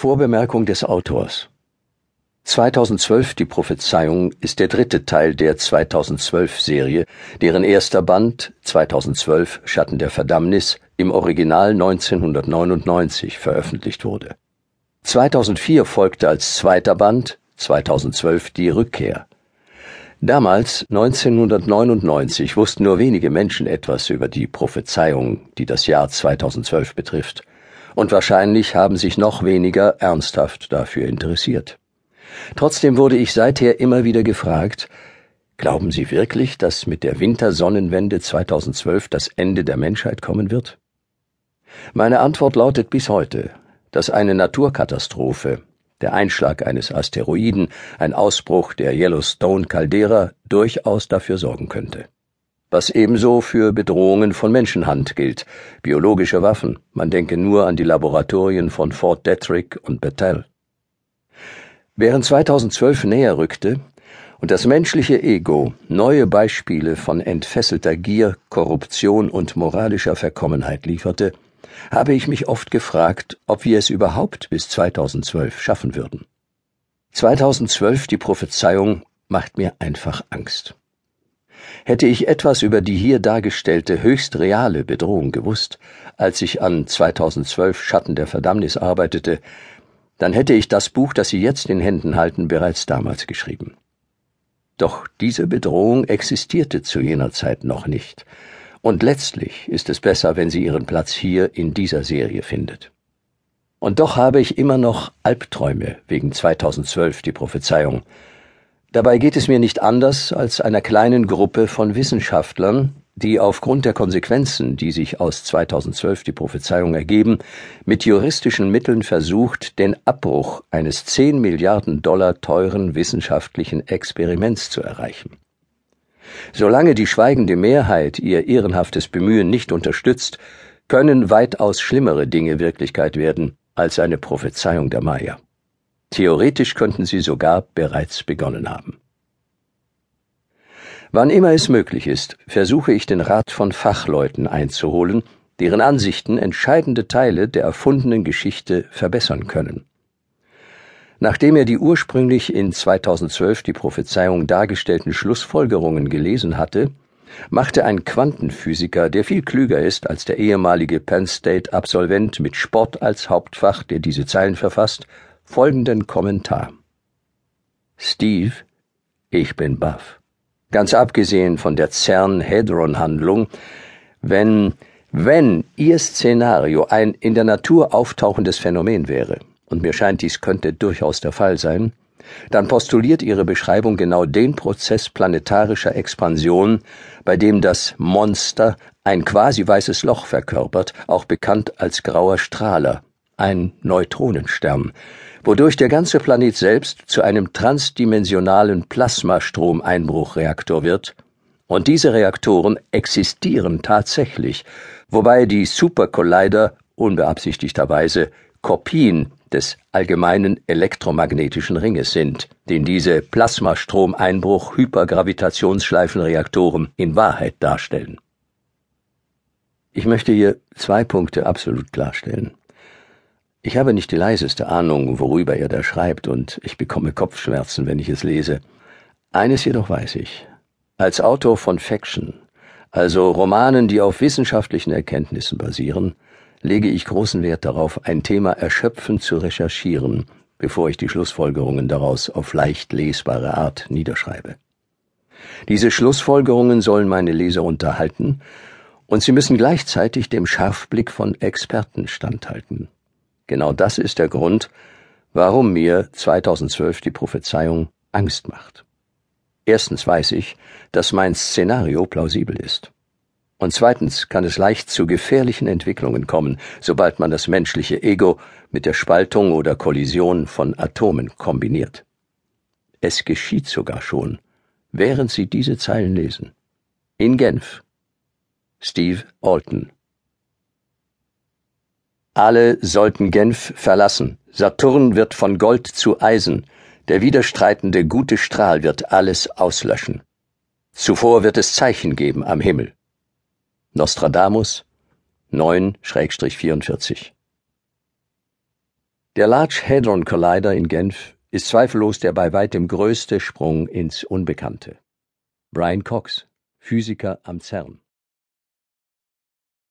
Vorbemerkung des Autors 2012 Die Prophezeiung ist der dritte Teil der 2012-Serie, deren erster Band 2012 Schatten der Verdammnis im Original 1999 veröffentlicht wurde. 2004 folgte als zweiter Band 2012 Die Rückkehr. Damals, 1999, wussten nur wenige Menschen etwas über die Prophezeiung, die das Jahr 2012 betrifft und wahrscheinlich haben sich noch weniger ernsthaft dafür interessiert. Trotzdem wurde ich seither immer wieder gefragt, glauben Sie wirklich, dass mit der Wintersonnenwende 2012 das Ende der Menschheit kommen wird? Meine Antwort lautet bis heute, dass eine Naturkatastrophe, der Einschlag eines Asteroiden, ein Ausbruch der Yellowstone Caldera durchaus dafür sorgen könnte was ebenso für Bedrohungen von Menschenhand gilt, biologische Waffen, man denke nur an die Laboratorien von Fort Detrick und Bethel. Während 2012 näher rückte und das menschliche Ego neue Beispiele von entfesselter Gier, Korruption und moralischer Verkommenheit lieferte, habe ich mich oft gefragt, ob wir es überhaupt bis 2012 schaffen würden. 2012 die Prophezeiung macht mir einfach Angst. Hätte ich etwas über die hier dargestellte höchst reale Bedrohung gewusst, als ich an 2012 Schatten der Verdammnis arbeitete, dann hätte ich das Buch, das Sie jetzt in Händen halten, bereits damals geschrieben. Doch diese Bedrohung existierte zu jener Zeit noch nicht, und letztlich ist es besser, wenn sie ihren Platz hier in dieser Serie findet. Und doch habe ich immer noch Albträume wegen 2012 die Prophezeiung, Dabei geht es mir nicht anders als einer kleinen Gruppe von Wissenschaftlern, die aufgrund der Konsequenzen, die sich aus 2012 die Prophezeiung ergeben, mit juristischen Mitteln versucht, den Abbruch eines 10 Milliarden Dollar teuren wissenschaftlichen Experiments zu erreichen. Solange die schweigende Mehrheit ihr ehrenhaftes Bemühen nicht unterstützt, können weitaus schlimmere Dinge Wirklichkeit werden als eine Prophezeiung der Maya. Theoretisch könnten sie sogar bereits begonnen haben. Wann immer es möglich ist, versuche ich den Rat von Fachleuten einzuholen, deren Ansichten entscheidende Teile der erfundenen Geschichte verbessern können. Nachdem er die ursprünglich in 2012 die Prophezeiung dargestellten Schlussfolgerungen gelesen hatte, machte ein Quantenphysiker, der viel klüger ist als der ehemalige Penn State Absolvent mit Sport als Hauptfach, der diese Zeilen verfasst, folgenden Kommentar. Steve, ich bin baff. Ganz abgesehen von der CERN-Hadron-Handlung, wenn, wenn Ihr Szenario ein in der Natur auftauchendes Phänomen wäre, und mir scheint, dies könnte durchaus der Fall sein, dann postuliert Ihre Beschreibung genau den Prozess planetarischer Expansion, bei dem das Monster ein quasi weißes Loch verkörpert, auch bekannt als grauer Strahler, ein Neutronenstern, wodurch der ganze Planet selbst zu einem transdimensionalen Plasmastromeinbruchreaktor wird, und diese Reaktoren existieren tatsächlich, wobei die Supercollider unbeabsichtigterweise Kopien des allgemeinen elektromagnetischen Ringes sind, den diese Plasmastromeinbruch-Hypergravitationsschleifenreaktoren in Wahrheit darstellen. Ich möchte hier zwei Punkte absolut klarstellen. Ich habe nicht die leiseste Ahnung, worüber er da schreibt, und ich bekomme Kopfschmerzen, wenn ich es lese. Eines jedoch weiß ich. Als Autor von Faction, also Romanen, die auf wissenschaftlichen Erkenntnissen basieren, lege ich großen Wert darauf, ein Thema erschöpfend zu recherchieren, bevor ich die Schlussfolgerungen daraus auf leicht lesbare Art niederschreibe. Diese Schlussfolgerungen sollen meine Leser unterhalten, und sie müssen gleichzeitig dem Scharfblick von Experten standhalten. Genau das ist der Grund, warum mir 2012 die Prophezeiung Angst macht. Erstens weiß ich, dass mein Szenario plausibel ist. Und zweitens kann es leicht zu gefährlichen Entwicklungen kommen, sobald man das menschliche Ego mit der Spaltung oder Kollision von Atomen kombiniert. Es geschieht sogar schon, während Sie diese Zeilen lesen. In Genf. Steve Alton alle sollten Genf verlassen. Saturn wird von Gold zu Eisen. Der widerstreitende gute Strahl wird alles auslöschen. Zuvor wird es Zeichen geben am Himmel. Nostradamus 9-44 Der Large Hadron Collider in Genf ist zweifellos der bei weitem größte Sprung ins Unbekannte. Brian Cox, Physiker am CERN